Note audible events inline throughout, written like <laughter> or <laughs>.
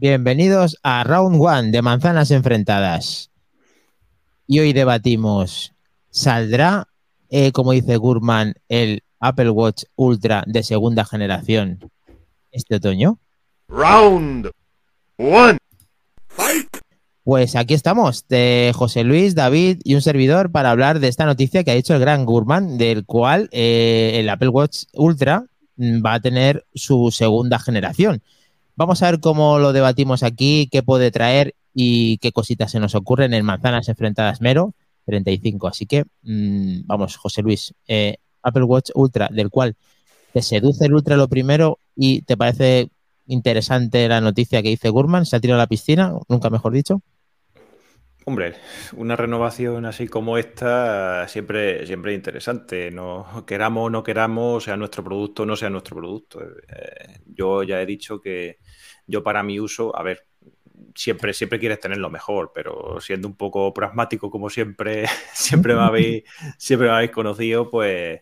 Bienvenidos a Round One de Manzanas Enfrentadas. Y hoy debatimos, ¿saldrá, eh, como dice Gurman, el Apple Watch Ultra de segunda generación este otoño? Round One. Pues aquí estamos, de José Luis, David y un servidor para hablar de esta noticia que ha dicho el gran Gurman, del cual eh, el Apple Watch Ultra mm, va a tener su segunda generación. Vamos a ver cómo lo debatimos aquí, qué puede traer y qué cositas se nos ocurren en Manzanas Enfrentadas Mero 35. Así que, mmm, vamos, José Luis, eh, Apple Watch Ultra, del cual te seduce el Ultra lo primero y te parece interesante la noticia que dice Gurman, se ha tirado a la piscina, nunca mejor dicho. Hombre, una renovación así como esta siempre, siempre es interesante. No queramos no queramos, sea nuestro producto o no sea nuestro producto. Eh, yo ya he dicho que yo para mi uso, a ver, siempre, siempre quieres tener lo mejor, pero siendo un poco pragmático como siempre, <laughs> siempre me habéis, siempre me habéis conocido, pues,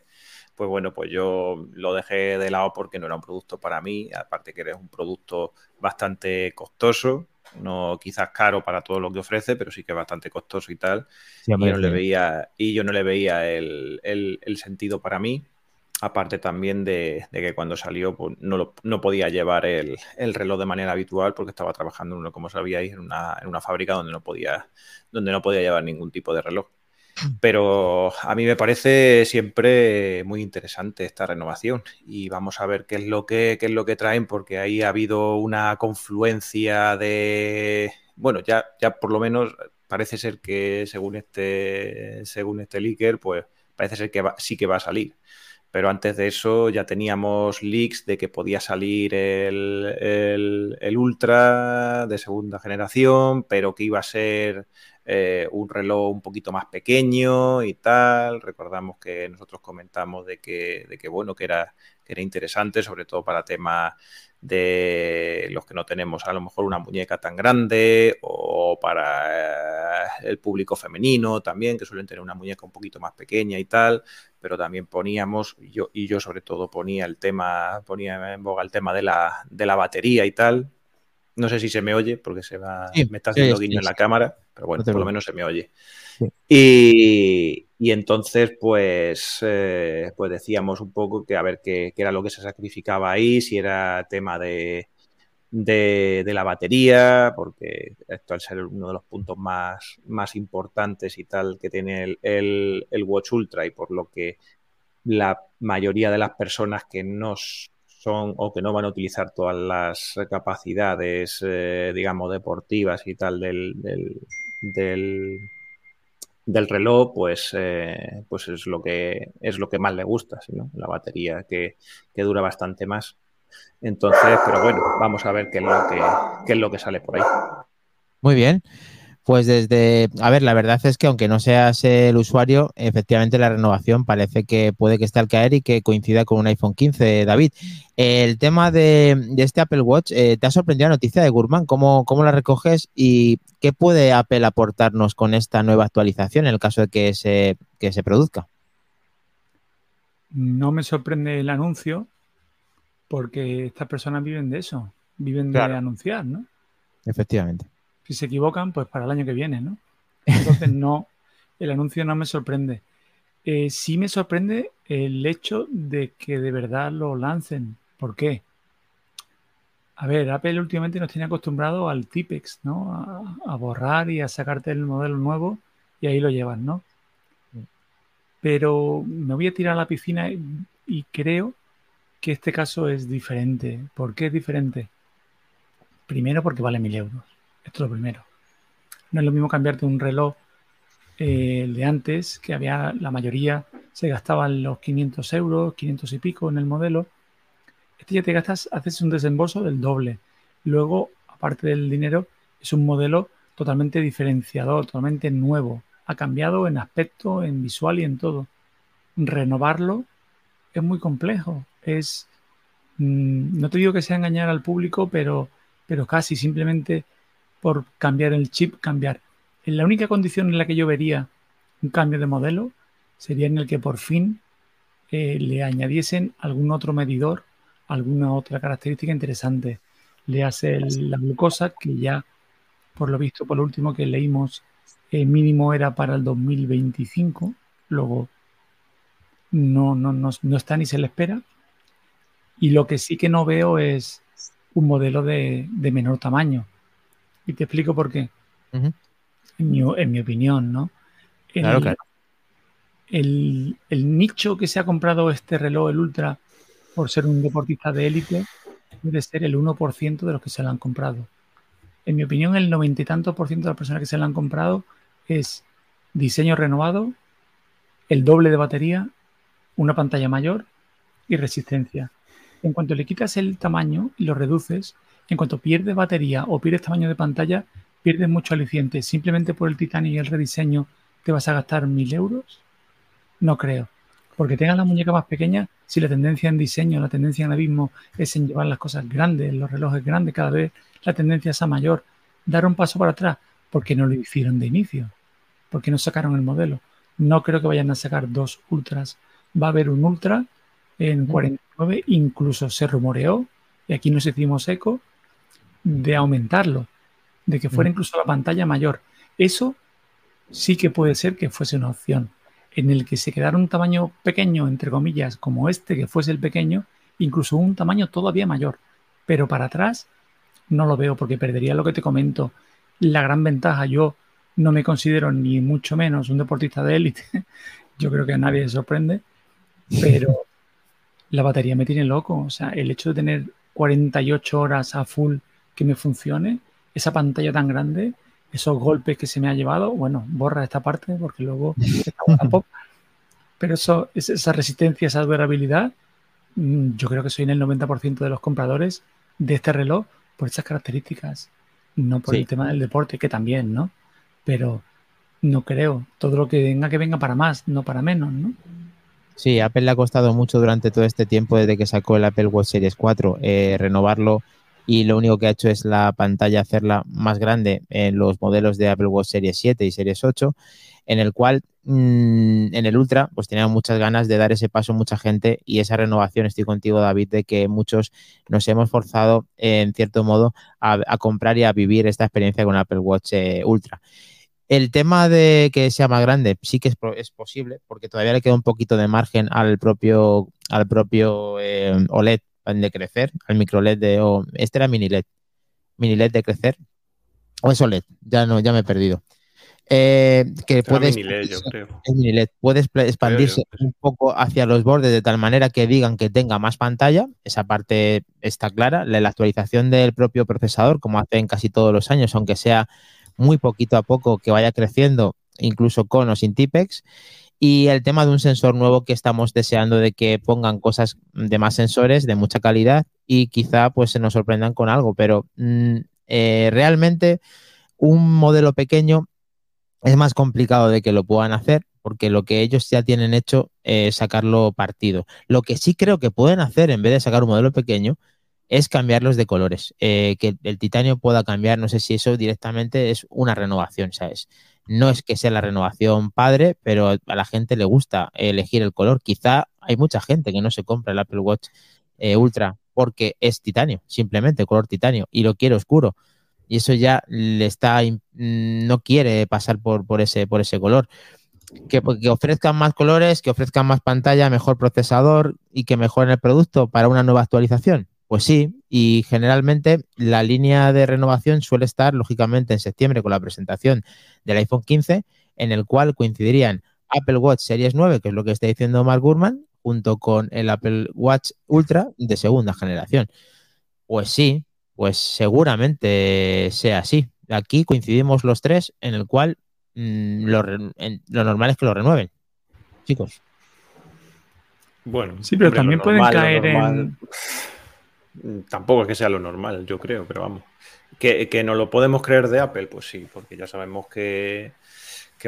pues bueno, pues yo lo dejé de lado porque no era un producto para mí, aparte que eres un producto bastante costoso, no quizás caro para todo lo que ofrece, pero sí que es bastante costoso y tal. Sí, y, yo no le veía, y yo no le veía el, el, el sentido para mí. Aparte también de, de que cuando salió pues, no, lo, no, podía llevar el, el, reloj de manera habitual porque estaba trabajando, uno, como sabíais, en una, en una fábrica donde no, podía, donde no podía llevar ningún tipo de reloj. Pero a mí me parece siempre muy interesante esta renovación y vamos a ver qué es lo que, es lo que traen porque ahí ha habido una confluencia de, bueno, ya, ya por lo menos parece ser que según este, según este leaker, pues parece ser que sí que va a salir. Pero antes de eso ya teníamos leaks de que podía salir el, el Ultra de segunda generación, pero que iba a ser eh, un reloj un poquito más pequeño y tal. Recordamos que nosotros comentamos de que, de que bueno, que era, que era interesante, sobre todo para temas de los que no tenemos a lo mejor una muñeca tan grande o para eh, el público femenino también, que suelen tener una muñeca un poquito más pequeña y tal, pero también poníamos, yo, y yo sobre todo ponía el tema, ponía en boga el tema de la, de la batería y tal, no sé si se me oye porque se va, sí, me está haciendo sí, guiño sí, en la cámara, pero bueno, por lo menos se me oye. Y, y, entonces, pues, eh, pues decíamos un poco que a ver qué, qué, era lo que se sacrificaba ahí, si era tema de, de, de, la batería, porque esto al ser uno de los puntos más, más importantes y tal que tiene el, el, el Watch Ultra y por lo que la mayoría de las personas que nos son o que no van a utilizar todas las capacidades, eh, digamos, deportivas y tal del, del, del, del reloj, pues, eh, pues es lo que es lo que más le gusta, ¿no? La batería que, que, dura bastante más. Entonces, pero bueno, vamos a ver qué es lo que, qué es lo que sale por ahí. Muy bien. Pues desde, a ver, la verdad es que aunque no seas el usuario, efectivamente la renovación parece que puede que esté al caer y que coincida con un iPhone 15, David. El tema de, de este Apple Watch, eh, ¿te ha sorprendido la noticia de Gurman? ¿Cómo, ¿Cómo, la recoges y qué puede Apple aportarnos con esta nueva actualización en el caso de que se, que se produzca? No me sorprende el anuncio porque estas personas viven de eso, viven claro. de anunciar, ¿no? Efectivamente si se equivocan, pues para el año que viene, ¿no? Entonces, no, <laughs> el anuncio no me sorprende. Eh, sí me sorprende el hecho de que de verdad lo lancen. ¿Por qué? A ver, Apple últimamente nos tiene acostumbrado al Tipex, ¿no? A, a, borrar y a sacarte el modelo nuevo y ahí lo llevas, ¿no? Pero me voy a tirar a la piscina y, y creo que este caso es diferente. ¿Por qué es diferente? Primero porque vale mil euros. Esto es lo primero. No es lo mismo cambiarte un reloj eh, de antes, que había la mayoría se gastaban los 500 euros, 500 y pico en el modelo. Este ya te gastas, haces un desembolso del doble. Luego, aparte del dinero, es un modelo totalmente diferenciador, totalmente nuevo. Ha cambiado en aspecto, en visual y en todo. Renovarlo es muy complejo. Es, mmm, no te digo que sea engañar al público, pero, pero casi simplemente por cambiar el chip, cambiar. La única condición en la que yo vería un cambio de modelo sería en el que por fin eh, le añadiesen algún otro medidor, alguna otra característica interesante. le hace la glucosa, que ya, por lo visto, por lo último que leímos, el mínimo era para el 2025, luego no, no, no, está ni se le espera. Y lo que sí que no veo es un modelo de, menor tamaño. Y te explico por qué. en, mi, opinión, ¿no? claro, claro. El, el, nicho que se ha comprado este reloj, el Ultra, por ser un deportista de élite, debe ser el 1% de los que se lo han comprado. En mi opinión, el noventa y tantos por ciento de las personas que se lo han comprado es diseño renovado, el doble de batería, una pantalla mayor y resistencia. En cuanto le quitas el tamaño y lo reduces, en cuanto pierdes batería o pierdes tamaño de pantalla, pierdes mucho aliciente. Simplemente por el titanio y el rediseño te vas a gastar mil euros. No creo. Porque tengas la muñeca más pequeña, si la tendencia en diseño, la tendencia en abismo es en llevar las cosas grandes, los relojes grandes, cada vez la tendencia es a mayor, dar un paso para atrás, porque no lo hicieron de inicio, porque no sacaron el modelo. No creo que vayan a sacar dos ultras. Va a haber un ultra en 49, incluso se rumoreó, y aquí nos hicimos eco, de aumentarlo, de que fuera incluso la pantalla mayor. Eso sí que puede ser que fuese una opción en el que se quedara un tamaño pequeño, entre comillas, como este, que fuese el pequeño, incluso un tamaño todavía mayor. Pero para atrás no lo veo porque perdería lo que te comento. La gran ventaja, yo no me considero ni mucho menos un deportista de élite. <laughs> Yo creo que a nadie se sorprende. Pero <laughs> la batería me tiene loco. O sea, el hecho de tener 48 horas a full que me funcione, esa pantalla tan grande, esos golpes que se me ha llevado, bueno, borra esta parte porque luego <laughs> Pero eso, esa resistencia, esa durabilidad, mm, yo creo que soy en el 90% de los compradores de este reloj por esas características, no por el tema del deporte, que también, ¿no? Pero no creo. Todo lo que venga, que venga para más, no para menos, ¿no? Sí, Apple le ha costado mucho durante todo este tiempo, desde que sacó el Apple Watch Series 4, eh, renovarlo y lo único que ha hecho es la pantalla hacerla más grande en los modelos de Apple Watch Series 7 y Series 8, en el cual mm, en el Ultra pues tenía muchas ganas de dar ese paso mucha gente y esa renovación, estoy contigo David, de que muchos nos hemos forzado en cierto modo a, comprar y a vivir esta experiencia con Apple Watch eh, Ultra. El tema de que sea más grande sí que es, posible, porque todavía le queda un poquito de margen al propio, al propio eh, OLED de crecer, al micro LED de, o este era mini LED, mini LED de crecer, o es OLED, ya no, ya me he perdido. Eh, que puedes, mini LED, yo creo. mini LED, puedes expandirse un poco hacia los bordes de tal manera que digan que tenga más pantalla, esa parte está clara, la, la actualización del propio procesador, como hacen casi todos los años, aunque sea muy poquito a poco que vaya creciendo, incluso con o sin Tipex y el tema de un sensor nuevo que estamos deseando de que pongan cosas de más sensores de mucha calidad y quizá pues se nos sorprendan con algo, pero mm, eh, realmente un modelo pequeño es más complicado de que lo puedan hacer porque lo que ellos ya tienen hecho es sacarlo partido. Lo que sí creo que pueden hacer en vez de sacar un modelo pequeño es cambiarlos de colores, eh, que el titanio pueda cambiar, no sé si eso directamente es una renovación, ¿sabes? No es que sea la renovación padre, pero a la gente le gusta elegir el color. Quizá hay mucha gente que no se compra el Apple Watch eh, Ultra porque es titanio, simplemente color titanio, y lo quiere oscuro. Y eso ya le está, no quiere pasar por, por, ese, por ese color. Que, que, ofrezcan más colores, que ofrezcan más pantalla, mejor procesador y que mejoren el producto para una nueva actualización. Pues sí, y generalmente la línea de renovación suele estar, lógicamente, en septiembre con la presentación del iPhone 15, en el cual coincidirían Apple Watch Series 9, que es lo que está diciendo Mark Gurman, junto con el Apple Watch Ultra de segunda generación. Pues sí, pues seguramente sea así. Aquí coincidimos los tres en el cual mm, lo, normal es que lo renueven. Chicos. Bueno, sí, pero también pueden caer en tampoco es que sea lo normal, yo creo, pero vamos. ¿Que, que no lo podemos creer de Apple? Pues sí, porque ya sabemos que,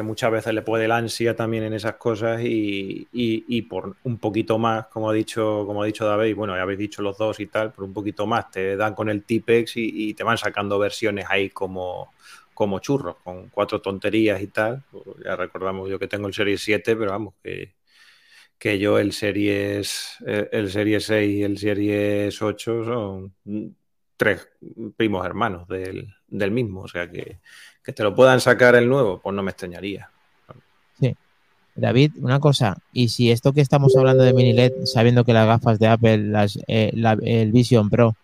muchas veces le puede la ansia también en esas cosas y, por un poquito más, como ha dicho, como ha dicho David, bueno, ya habéis dicho los dos y tal, por un poquito más te dan con el Tipex y, te van sacando versiones ahí como, como churros, con cuatro tonterías y tal. Ya recordamos yo que tengo el Series 7, pero vamos, que, que yo el Series, el Series 6 y el Series 8 son tres primos hermanos del, mismo. O sea que, que te lo puedan sacar el nuevo, pues no me extrañaría. Sí. David, una cosa, y si esto que estamos hablando de mini LED, sabiendo que las gafas de Apple, las, eh, el Vision Pro,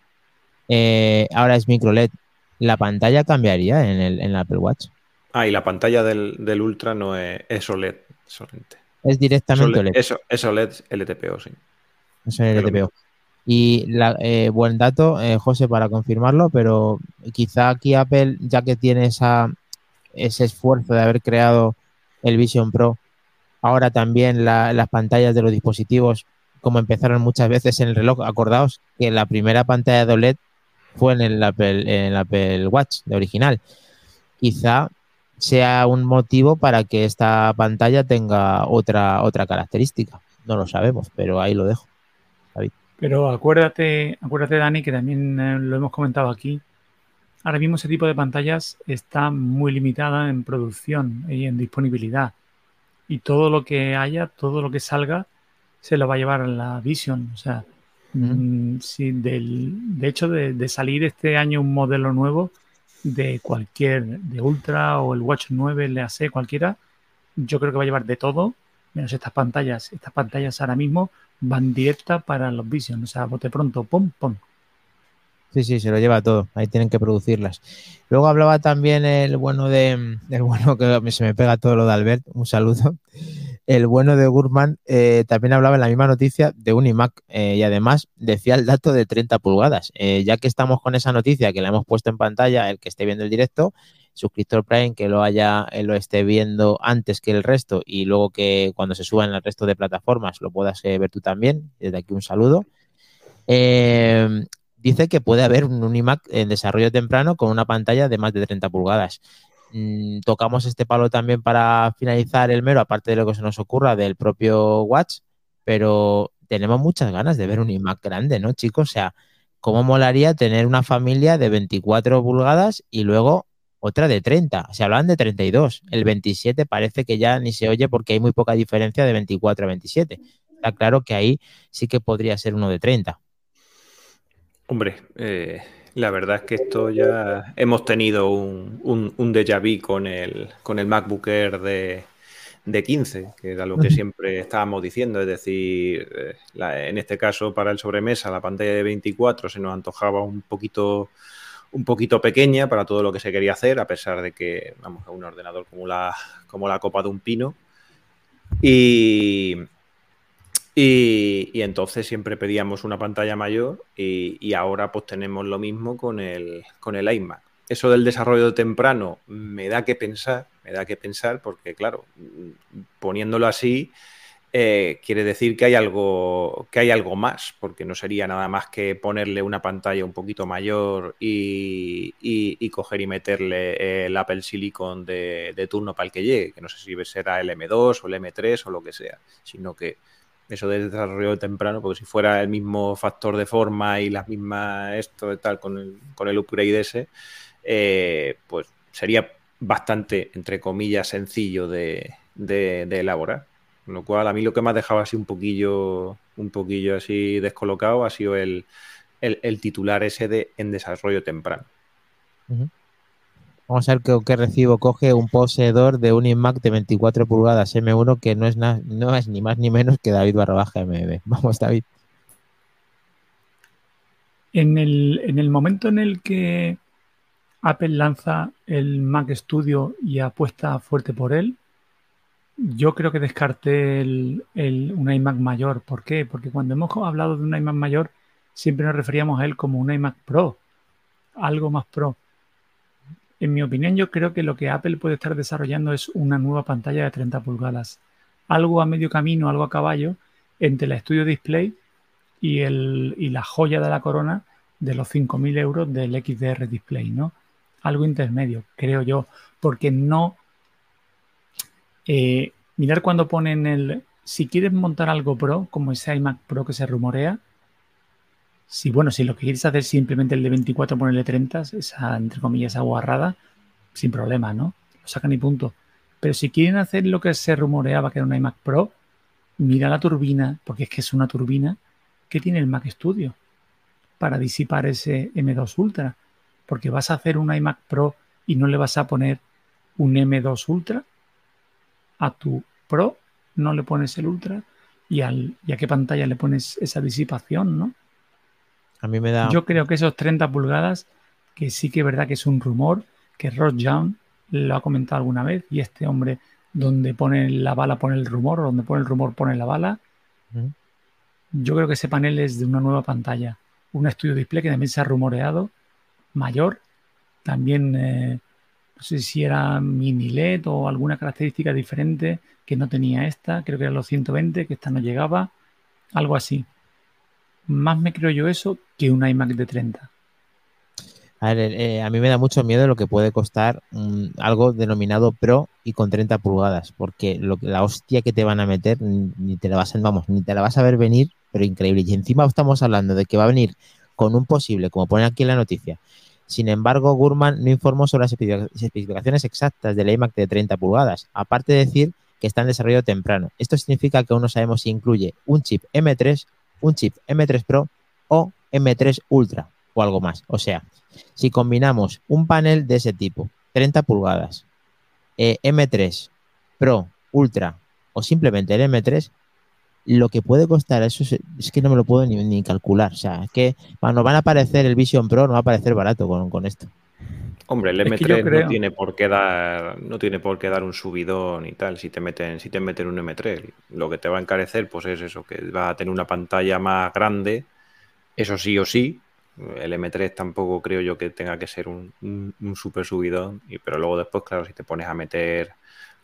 eh, ahora es micro LED, ¿la pantalla cambiaría en el, Apple Watch? Ah, y la pantalla del, Ultra no es, es OLED solamente. Es directamente OLED. Eso, es OLED LTPO, sí. Es LTPO. Y eh, buen dato, eh, José, para confirmarlo, pero quizá aquí Apple, ya que tiene esa, ese esfuerzo de haber creado el Vision Pro, ahora también las pantallas de los dispositivos, como empezaron muchas veces en el reloj, acordaos que la primera pantalla de OLED fue en el Apple, en el Apple Watch de original. Quizá sea un motivo para que esta pantalla tenga otra, otra característica. No lo sabemos, pero ahí lo dejo. Pero acuérdate, acuérdate, Dani, que también eh, lo hemos comentado aquí. Ahora mismo ese tipo de pantallas está muy limitada en producción y en disponibilidad. Y todo lo que haya, todo lo que salga, se lo va a llevar a la Vision. O sea, mm, de hecho, de, salir este año un modelo nuevo de cualquier, de Ultra o el Watch 9, el AC, cualquiera, yo creo que va a llevar de todo, menos estas pantallas. Estas pantallas ahora mismo van directa para los Vision, o sea, bote pronto, pum, pum. Sí, sí, se lo lleva todo, ahí tienen que producirlas. Luego hablaba también el bueno de, el bueno que se me pega todo lo de Albert, un saludo. El bueno de Gurman eh, también hablaba en la misma noticia de un iMac eh, y además decía el dato de 30 pulgadas. Eh, ya que estamos con esa noticia que la hemos puesto en pantalla, el que esté viendo el directo, suscriptor Prime que lo haya, lo esté viendo antes que el resto y luego que cuando se suba en el resto de plataformas lo puedas ver tú también. Desde aquí un saludo. Eh, dice que puede haber un iMac en desarrollo temprano con una pantalla de más de 30 pulgadas. Mm, tocamos este palo también para finalizar el mero, aparte de lo que se nos ocurra del propio Watch, pero tenemos muchas ganas de ver un iMac grande, ¿no, chicos? O sea, ¿cómo molaría tener una familia de 24 pulgadas y luego otra de 30. Se hablaban de 32. El 27 parece que ya ni se oye porque hay muy poca diferencia de 24 a 27. Está claro que ahí sí que podría ser uno de 30. Hombre, eh, la verdad es que esto ya hemos tenido un, un, déjà vu con el, con el MacBook Air de, de 15, que era lo que siempre estábamos diciendo, es decir, eh, en este caso para el sobremesa la pantalla de 24 se nos antojaba un poquito un poquito pequeña para todo lo que se quería hacer, a pesar de que, vamos, a un ordenador como la, como la copa de un pino. Y, y, entonces siempre pedíamos una pantalla mayor y, ahora pues tenemos lo mismo con el, con el iMac. Eso del desarrollo temprano me da que pensar, me da que pensar porque claro, poniéndolo así, eh, quiere decir que hay algo que hay algo más, porque no sería nada más que ponerle una pantalla un poquito mayor y, coger y meterle el Apple Silicon de, turno para el que llegue, que no sé si será el M2 o el M3 o lo que sea, sino que eso de desarrollo temprano, porque si fuera el mismo factor de forma y las mismas esto de tal con el, con el upgrade ese, eh, pues sería bastante, entre comillas, sencillo de elaborar lo cual a mí lo que me ha dejado así un poquillo, un poquillo así descolocado ha sido el, titular ese de en desarrollo temprano. Vamos a ver qué, recibo coge un poseedor de un iMac de 24 pulgadas M1 que no es, ni más ni menos que David Barrabaja MB. <laughs> Vamos, David. En el, en el momento en el que Apple lanza el Mac Studio y apuesta fuerte por él, yo creo que descarté el, un iMac mayor. ¿Por qué? Porque cuando hemos hablado de un iMac mayor, siempre nos referíamos a él como un iMac Pro, algo más Pro. En mi opinión, yo creo que lo que Apple puede estar desarrollando es una nueva pantalla de 30 pulgadas. Algo a medio camino, algo a caballo, entre la Studio Display y, la joya de la corona de los 5.000 euros del XDR Display, ¿no? Algo intermedio, creo yo, porque no eh, mirar cuando ponen el. Si quieres montar algo pro, como ese iMac Pro que se rumorea, si bueno, si lo que quieres hacer simplemente el de 24 ponerle 30, esa entre comillas aguarrada, sin problema, ¿no? Lo sacan y punto. Pero si quieren hacer lo que se rumoreaba que era un iMac Pro, mira la turbina, porque es que es una turbina que tiene el Mac Studio. para disipar ese M2 Ultra. Porque vas a hacer un iMac Pro y no le vas a poner un M2 Ultra a tu Pro, no le pones el Ultra y, al, y a qué pantalla le pones esa disipación, ¿no? A mí me da. Yo creo que esos 30 pulgadas, que sí que es verdad que es un rumor, que Ross Young lo ha comentado alguna vez, y este hombre, donde pone la bala pone el rumor, o donde pone el rumor pone la bala. Yo creo que ese panel es de una nueva pantalla. Un estudio display que también se ha rumoreado, mayor. También, eh, no sé si era mini LED o alguna característica diferente que no tenía esta. Creo que era los 120, que esta no llegaba. Algo así. Más me creo yo eso que un iMac de 30. A ver, eh, a mí me da mucho miedo lo que puede costar algo denominado Pro y con 30 pulgadas, porque lo, la hostia que te van a meter ni te la vas a, vamos, ni te la vas a ver venir, pero increíble. Y encima estamos hablando de que va a venir con un posible, como pone aquí en la noticia. Sin embargo, Gurman no informó sobre las especific- especificaciones exactas del iMac de 30 pulgadas, aparte de decir que está en desarrollo temprano. Esto significa que aún no sabemos si incluye un chip M3, un chip M3 Pro o M3 Ultra o algo más. O sea, si combinamos un panel de ese tipo, 30 pulgadas, eh, M3 Pro, Ultra o simplemente el M3, lo que puede costar eso es, que no me lo puedo ni, ni calcular. O sea, es que nos van a aparecer el Vision Pro, no va a parecer barato con, con esto. Hombre, el Es que yo M3 creo- no tiene por qué dar, no tiene por qué dar un subidón y tal. Si te meten, si te meten un M3, lo que te va a encarecer, pues es eso, que vas a tener una pantalla más grande. Eso sí o sí. El M3 tampoco creo yo que tenga que ser un, un, un super subidón. Y, pero luego después, claro, si te pones a meter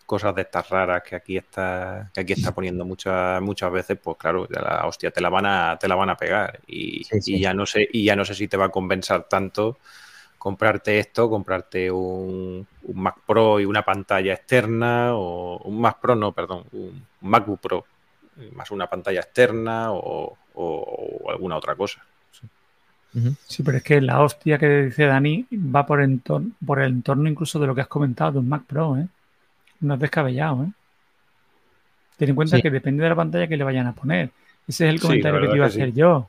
cosas de estas raras que aquí está, que aquí está poniendo muchas, muchas veces, pues claro, ya la hostia, te la van a, te la van a pegar. Y, Sí, sí. y ya no sé, y ya no sé si te va a compensar tanto comprarte esto, comprarte un, un Mac Pro y una pantalla externa, o un Mac Pro, no, perdón, un MacBook Pro, más una pantalla externa o, o- o alguna otra cosa. Sí, pero es que la hostia que dice Dani va por, entorno, por el entorno incluso de lo que has comentado de un Mac Pro, ¿eh? No es descabellado, ¿eh? Ten en cuenta Sí. que depende de la pantalla que le vayan a poner. Ese es el comentario que te iba a hacer yo.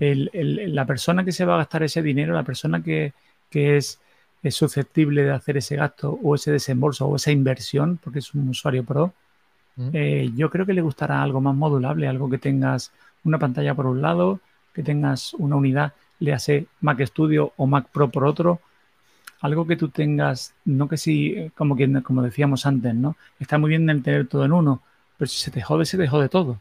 El- el- la persona que se va a gastar ese dinero, la persona que, que es, es susceptible de hacer ese gasto o ese desembolso o esa inversión, porque es un usuario pro, Ujú. eh, yo creo que le gustará algo más modulable, algo que tengas una pantalla por un lado, que tengas una unidad, le hace Mac Studio o Mac Pro por otro, algo que tú tengas, no que si, como, que, como decíamos antes, ¿no? Está muy bien el tener todo en uno, pero si se te jode, se te jode todo.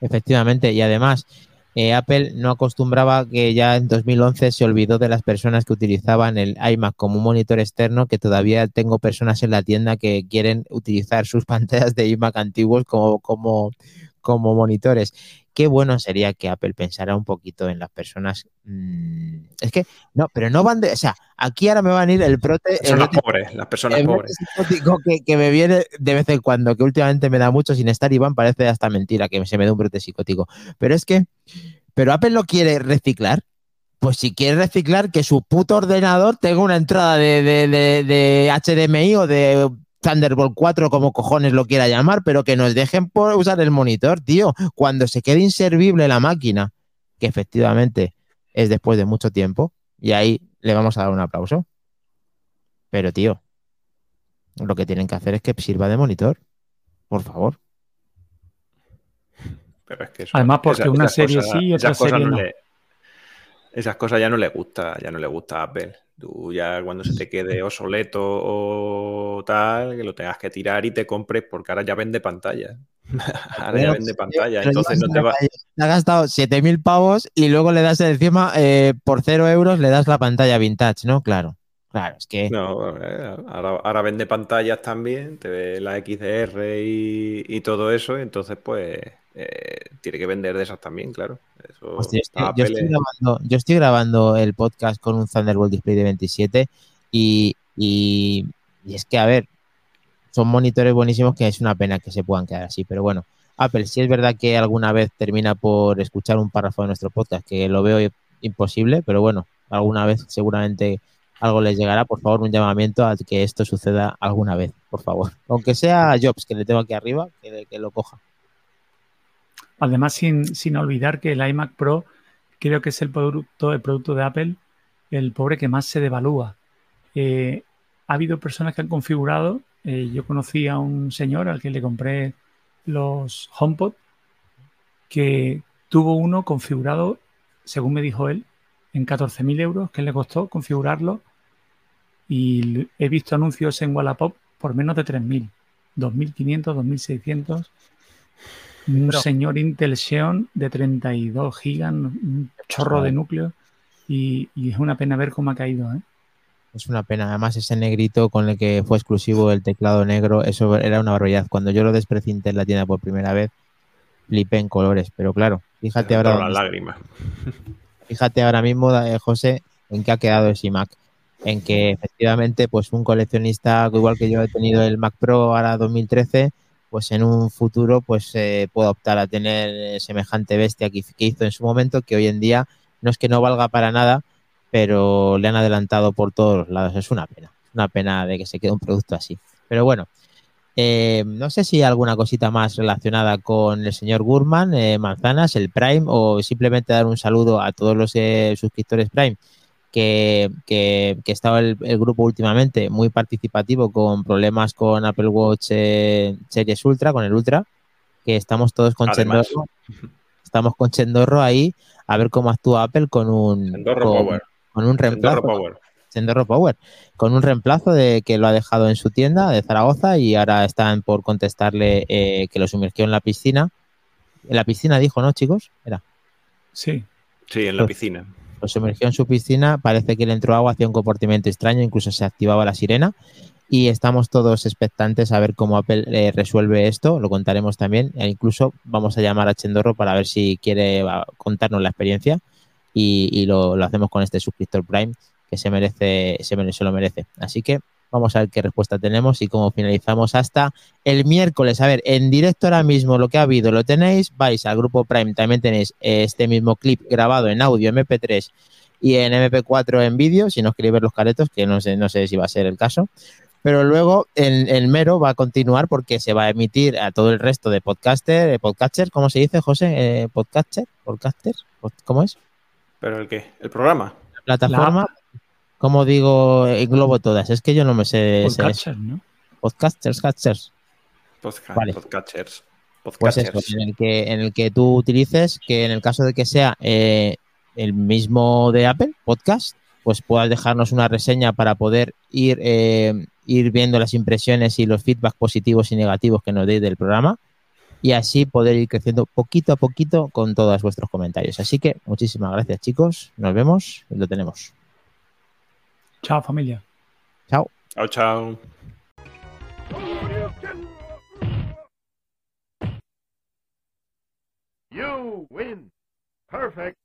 Efectivamente, y además, eh, Apple no acostumbraba que ya en 2011 se olvidó de las personas que utilizaban el iMac como un monitor externo, que todavía tengo personas en la tienda que quieren utilizar sus <laughs> pantallas de iMac antiguos como, como, como monitores. Qué bueno sería que Apple pensara un poquito en las personas. mm, es que, no, pero no van de. O sea, aquí ahora me van a ir el prote. el Personas prote- pobres, las personas el pobres. que, que me viene de vez en cuando, que últimamente me da mucho sin estar Iván, parece hasta mentira que se me dé un brote psicótico. Pero es que, pero Apple lo quiere reciclar. Pues si quiere reciclar, que su puto ordenador tenga una entrada de, de- de- de HDMI o de Thunderbolt 4, como cojones lo quiera llamar, pero que nos dejen por usar el monitor, tío. Cuando se quede inservible la máquina, que efectivamente es después de mucho tiempo, y ahí le vamos a dar un aplauso. Pero, tío, lo que tienen que hacer es que sirva de monitor. Por favor. Pero es que eso- Además, porque una serie cosas- sí y otra esas cosas serie no no. le- esas cosas ya no le gusta, ya no le gusta a Apple. Tú ya cuando se te quede obsoleto o tal, que lo tengas que tirar y te compres, porque ahora ya vende pantalla. <laughs> ahora ya vende pantalla, entonces no te va. Te ha gastado 7.000 pavos y luego le das encima, eh, por 0 euros, le das la pantalla vintage, ¿no? Claro. Claro, es que. No, ahora, ahora vende pantallas también, te ve la XDR y, y todo eso, entonces pues eh, tiene que vender de esas también, claro. Eso, Hostia, estoy- a yo, estoy es- grabando, yo estoy grabando el podcast con un Thunderbolt Display de 27 y, y- y es que, a ver, son monitores buenísimos que es una pena que se puedan quedar así. Pero bueno, Apple, si es verdad que alguna vez termina por escuchar un párrafo de nuestro podcast, que lo veo imposible, pero bueno, alguna vez seguramente algo les llegará. Por favor, un llamamiento a que esto suceda alguna vez, por favor. Aunque sea a Jobs, que le tengo aquí arriba, que, que lo coja. Además, sin, sin olvidar que el iMac Pro, creo que es el producto, el producto de Apple, el pobre que más se devalúa. Eh, ha habido personas que han configurado, eh, yo conocí a un señor al que le compré los HomePod, que tuvo uno configurado, según me dijo él, en 14.000 euros, que le costó configurarlo. Y he visto anuncios en Wallapop por menos de 3.000, 2.500, 2.600. Un señor Intel Xeon de 32 gigas, un chorro de núcleo. Y, es una pena ver cómo ha caído. ¿eh? Es una pena. Además, ese negrito con el que fue exclusivo el teclado negro, eso era una barbaridad. Cuando yo lo desprecinté en la tienda por primera vez, flipé en colores. Pero claro, fíjate ahora. lágrima. <laughs> Fíjate ahora mismo, eh, José, en qué ha quedado ese Mac. En que efectivamente, pues un coleccionista, igual que yo he tenido el Mac Pro ahora 2013, pues en un futuro, pues eh, pueda optar a tener semejante bestia que hizo en su momento, que hoy en día no es que no valga para nada, pero le han adelantado por todos los lados. Es una pena, una pena de que se quede un producto así. Pero bueno, eh, no sé si hay alguna cosita más relacionada con el señor Gurman, eh, Manzanas, el Prime, o simplemente dar un saludo a todos los eh, suscriptores Prime, que, que, que estaba el, grupo últimamente muy participativo con problemas con Apple Watch Series Ultra, con el Ultra, que estamos todos con Chendorro. <laughs> Estamos con Chendorro ahí a ver cómo actúa Apple con un, con un reemplazo. Power. Power, con un reemplazo de que lo ha dejado en su tienda de Zaragoza y ahora están por contestarle eh, que lo sumergió en la piscina. En la piscina dijo, ¿no, chicos? Era. Sí. Sí, en la piscina. Lo sumergió en su piscina, parece que le entró agua, hacía un comportamiento extraño, incluso se activaba la sirena. Y estamos todos expectantes a ver cómo Apple eh, resuelve esto, lo contaremos también. E incluso vamos a llamar a Chendorro para ver si quiere contarnos la experiencia y, lo, hacemos con este suscriptor Prime que se merece, se, se lo merece. Así que vamos a ver qué respuesta tenemos y cómo finalizamos hasta el miércoles. A ver, en directo ahora mismo lo que ha habido lo tenéis, vais al grupo Prime, también tenéis este mismo clip grabado en audio MP3 y en MP4 en vídeo, si no queréis ver los caretos, que no sé, no sé si va a ser el caso. Pero luego el, el, mero va a continuar porque se va a emitir a todo el resto de podcaster, eh, podcasters, ¿cómo se dice, José? Eh, podcaster, podcaster, ¿cómo es? ¿Pero el qué? ¿El programa? La plataforma. Como digo, englobo todas. Es que yo no me sé. Podcasters, ¿no? Podcasters, catchers. Podcasters. Pues eso, en el, que, en el que tú utilices, que en el caso de que sea eh, el mismo de Apple, podcast, pues puedas dejarnos una reseña para poder ir, eh, ir viendo las impresiones y los feedbacks positivos y negativos que nos deis del programa y así poder ir creciendo poquito a poquito con todos vuestros comentarios. Así que muchísimas gracias chicos, nos vemos y lo tenemos. Chao, familia. Chao. Chao, chao. You win. Perfect.